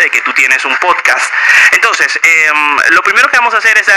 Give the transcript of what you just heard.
de que tú tienes un podcast. Entonces, em, lo primero que vamos a hacer es darle